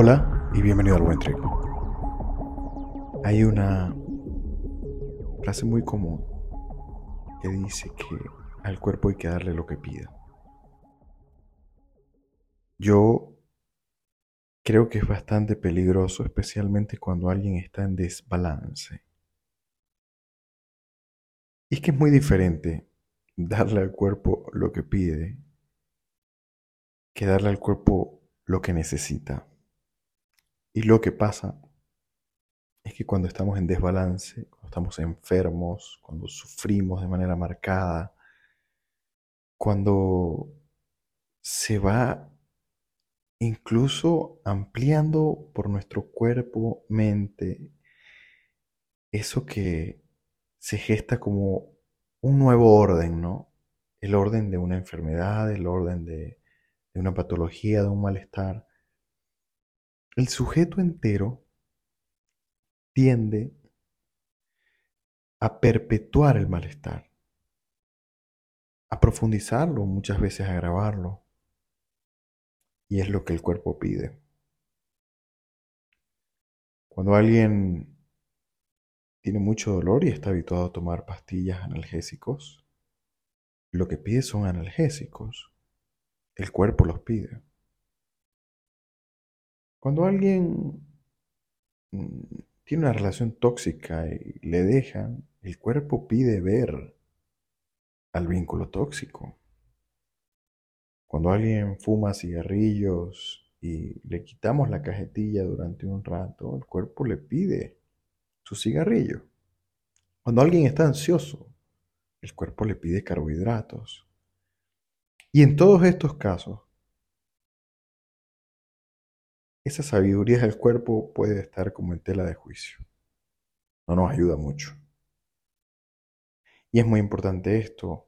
Hola y bienvenido al Buen Trip. Hay una frase muy común que dice que al cuerpo hay que darle lo que pida. Yo creo que es bastante peligroso, especialmente cuando alguien está en desbalance. Y es que es muy diferente darle al cuerpo lo que pide que darle al cuerpo lo que necesita. Y lo que pasa es que cuando estamos en desbalance, cuando estamos enfermos, cuando sufrimos de manera marcada, cuando se va incluso ampliando por nuestro cuerpo, mente, eso que se gesta como un nuevo orden, ¿no? El orden de una enfermedad, el orden de, de una patología, de un malestar. El sujeto entero tiende a perpetuar el malestar, a profundizarlo, muchas veces a agravarlo. Y es lo que el cuerpo pide. Cuando alguien tiene mucho dolor y está habituado a tomar pastillas analgésicos, lo que pide son analgésicos. El cuerpo los pide. Cuando alguien mm, tiene una relación tóxica y le dejan, el cuerpo pide ver al vínculo tóxico. Cuando alguien fuma cigarrillos y le quitamos la cajetilla durante un rato, el cuerpo le pide su cigarrillo. Cuando alguien está ansioso, el cuerpo le pide carbohidratos. Y en todos estos casos, esa sabiduría del cuerpo puede estar como en tela de juicio. No nos ayuda mucho. Y es muy importante esto.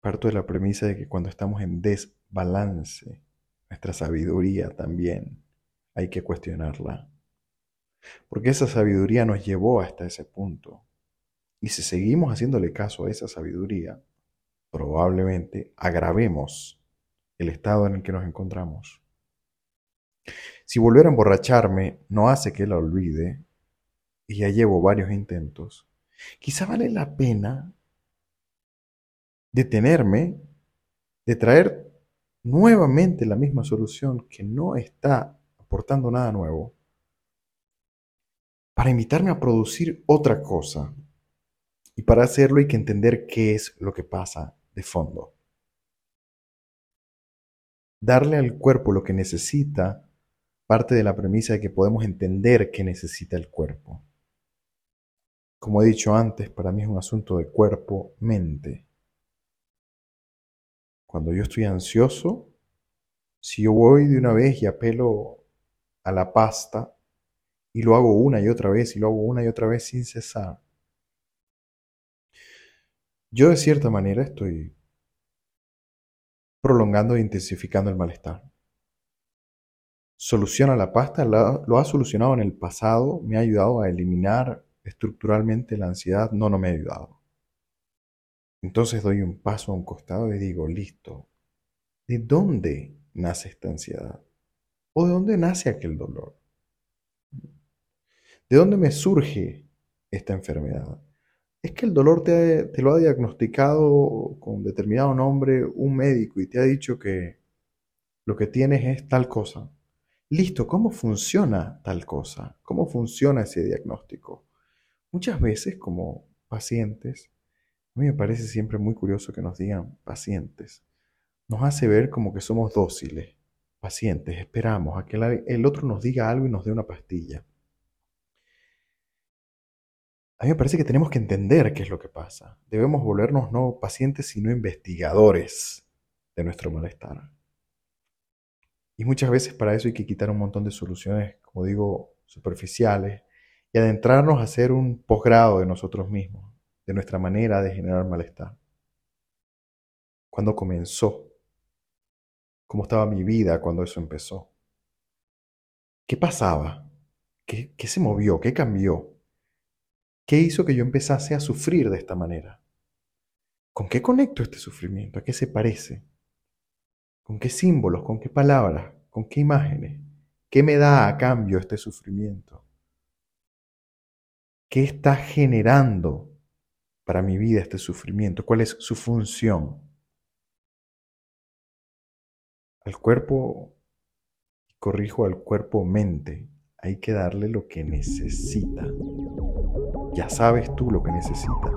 Parto de la premisa de que cuando estamos en desbalance, nuestra sabiduría también hay que cuestionarla. Porque esa sabiduría nos llevó hasta ese punto. Y si seguimos haciéndole caso a esa sabiduría, probablemente agravemos el estado en el que nos encontramos. Si volver a emborracharme no hace que la olvide, y ya llevo varios intentos, quizá vale la pena detenerme, de traer nuevamente la misma solución que no está aportando nada nuevo, para invitarme a producir otra cosa. Y para hacerlo hay que entender qué es lo que pasa de fondo. Darle al cuerpo lo que necesita parte de la premisa de que podemos entender qué necesita el cuerpo. Como he dicho antes, para mí es un asunto de cuerpo-mente. Cuando yo estoy ansioso, si yo voy de una vez y apelo a la pasta y lo hago una y otra vez y lo hago una y otra vez sin cesar, yo de cierta manera estoy prolongando e intensificando el malestar. Soluciona la pasta, lo ha solucionado en el pasado, me ha ayudado a eliminar estructuralmente la ansiedad, no, no me ha ayudado. Entonces doy un paso a un costado y digo, listo, ¿de dónde nace esta ansiedad? ¿O de dónde nace aquel dolor? ¿De dónde me surge esta enfermedad? es que el dolor te, lo ha diagnosticado con determinado nombre un médico y te ha dicho que lo que tienes es tal cosa. Listo, ¿cómo funciona tal cosa? ¿Cómo funciona ese diagnóstico? Muchas veces como pacientes, a mí me parece siempre muy curioso que nos digan pacientes, nos hace ver como que somos dóciles, pacientes, esperamos a que el otro nos diga algo y nos dé una pastilla. A mí me parece que tenemos que entender qué es lo que pasa. Debemos volvernos no pacientes, sino investigadores de nuestro malestar. Y muchas veces para eso hay que quitar un montón de soluciones, como digo, superficiales, y adentrarnos a hacer un posgrado de nosotros mismos, de nuestra manera de generar malestar. ¿Cuándo comenzó? ¿Cómo estaba mi vida cuando eso empezó? ¿Qué pasaba? ¿Qué, qué se movió? ¿Qué cambió? ¿Qué hizo que yo empezase a sufrir de esta manera? ¿Con qué conecto este sufrimiento? ¿A qué se parece? ¿Con qué símbolos? ¿Con qué palabras? ¿Con qué imágenes? ¿Qué me da a cambio este sufrimiento? ¿Qué está generando para mi vida este sufrimiento? ¿Cuál es su función? Al cuerpo, corrijo al cuerpo-mente, hay que darle lo que necesita. Ya sabes tú lo que necesitas.